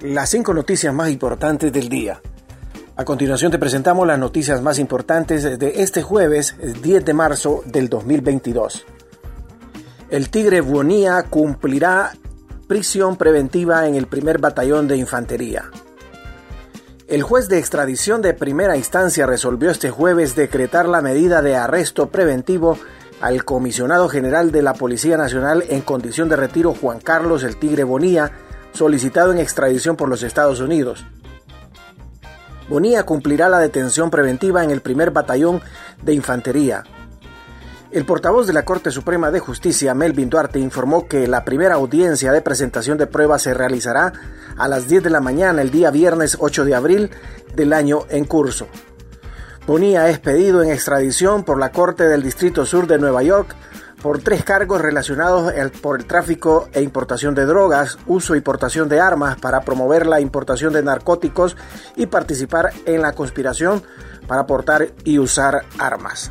las cinco noticias más importantes del día. A continuación te presentamos las noticias más importantes de este jueves 10 de marzo del 2022. El Tigre Buonía cumplirá prisión preventiva en el primer batallón de infantería. El juez de extradición de primera instancia resolvió este jueves decretar la medida de arresto preventivo al comisionado general de la Policía Nacional en condición de retiro Juan Carlos el Tigre Bonía, solicitado en extradición por los Estados Unidos. Bonía cumplirá la detención preventiva en el primer batallón de infantería. El portavoz de la Corte Suprema de Justicia, Melvin Duarte, informó que la primera audiencia de presentación de pruebas se realizará a las 10 de la mañana el día viernes 8 de abril del año en curso. Bonía es pedido en extradición por la Corte del Distrito Sur de Nueva York por tres cargos relacionados por el tráfico e importación de drogas, uso y portación de armas para promover la importación de narcóticos y participar en la conspiración para portar y usar armas.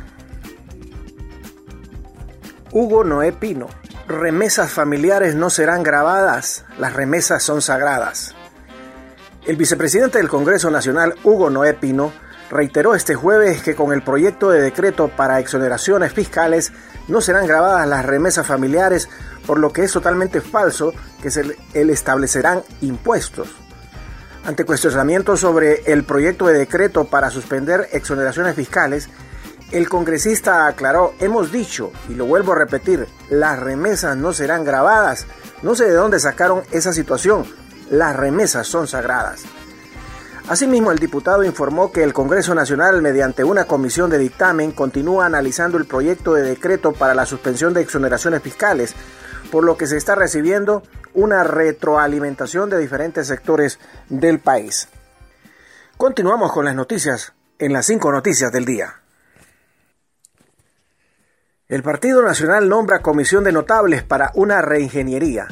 Hugo Noé Pino. Remesas familiares no serán grabadas, las remesas son sagradas. El vicepresidente del Congreso Nacional, Hugo Noé Pino, reiteró este jueves que con el proyecto de decreto para exoneraciones fiscales no serán grabadas las remesas familiares, por lo que es totalmente falso que se le establecerán impuestos. Ante cuestionamientos sobre el proyecto de decreto para suspender exoneraciones fiscales, el congresista aclaró, hemos dicho, y lo vuelvo a repetir, las remesas no serán grabadas. No sé de dónde sacaron esa situación. Las remesas son sagradas. Asimismo, el diputado informó que el Congreso Nacional, mediante una comisión de dictamen, continúa analizando el proyecto de decreto para la suspensión de exoneraciones fiscales, por lo que se está recibiendo una retroalimentación de diferentes sectores del país. Continuamos con las noticias en las cinco noticias del día. El Partido Nacional nombra comisión de notables para una reingeniería.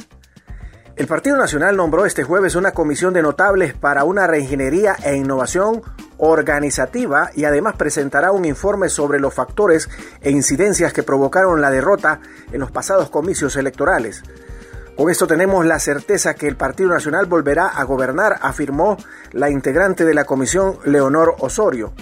El Partido Nacional nombró este jueves una comisión de notables para una reingeniería e innovación organizativa y además presentará un informe sobre los factores e incidencias que provocaron la derrota en los pasados comicios electorales. Con esto tenemos la certeza que el Partido Nacional volverá a gobernar, afirmó la integrante de la comisión Leonor Osorio.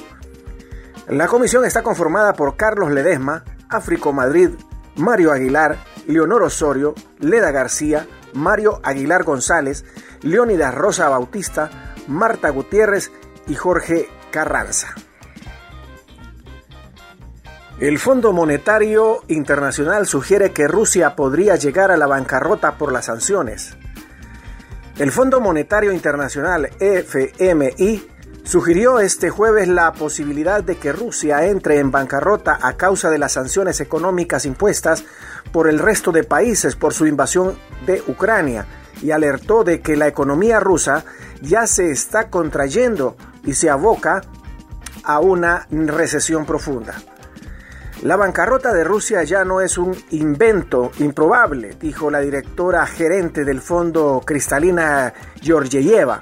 La comisión está conformada por Carlos Ledesma, Áfrico Madrid, Mario Aguilar, Leonor Osorio, Leda García, Mario Aguilar González, Leónidas Rosa Bautista, Marta Gutiérrez y Jorge Carranza. El Fondo Monetario Internacional sugiere que Rusia podría llegar a la bancarrota por las sanciones. El Fondo Monetario Internacional FMI sugirió este jueves la posibilidad de que Rusia entre en bancarrota a causa de las sanciones económicas impuestas por el resto de países por su invasión de Ucrania y alertó de que la economía rusa ya se está contrayendo y se aboca a una recesión profunda. La bancarrota de Rusia ya no es un invento improbable, dijo la directora gerente del fondo Cristalina Georgieva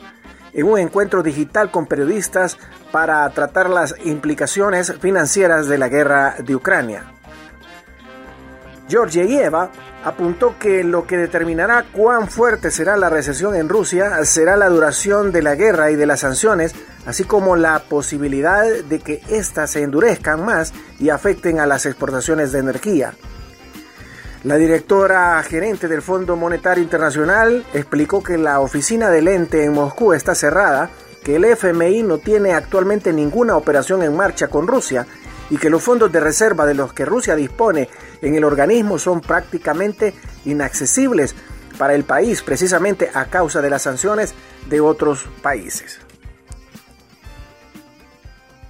en un encuentro digital con periodistas para tratar las implicaciones financieras de la guerra de Ucrania. Georgieva apuntó que lo que determinará cuán fuerte será la recesión en Rusia será la duración de la guerra y de las sanciones, así como la posibilidad de que éstas se endurezcan más y afecten a las exportaciones de energía. La directora gerente del Fondo Monetario Internacional explicó que la oficina del ente en Moscú está cerrada, que el FMI no tiene actualmente ninguna operación en marcha con Rusia y que los fondos de reserva de los que Rusia dispone en el organismo son prácticamente inaccesibles para el país precisamente a causa de las sanciones de otros países.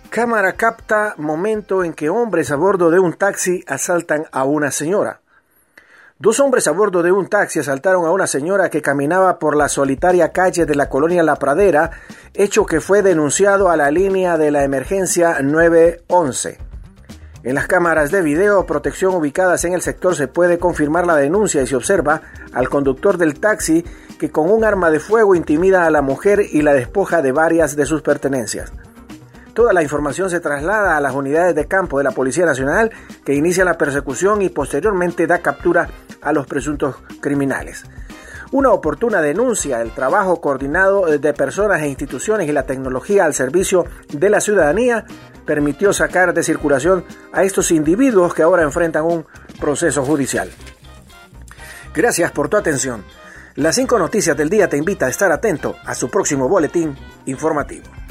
Cámara capta momento en que hombres a bordo de un taxi asaltan a una señora. Dos hombres a bordo de un taxi asaltaron a una señora que caminaba por la solitaria calle de la colonia La Pradera, hecho que fue denunciado a la línea de la emergencia 911. En las cámaras de video protección ubicadas en el sector se puede confirmar la denuncia y se observa al conductor del taxi que con un arma de fuego intimida a la mujer y la despoja de varias de sus pertenencias. Toda la información se traslada a las unidades de campo de la Policía Nacional que inicia la persecución y posteriormente da captura a los presuntos criminales. Una oportuna denuncia, el trabajo coordinado de personas e instituciones y la tecnología al servicio de la ciudadanía permitió sacar de circulación a estos individuos que ahora enfrentan un proceso judicial. Gracias por tu atención. Las cinco noticias del día te invita a estar atento a su próximo boletín informativo.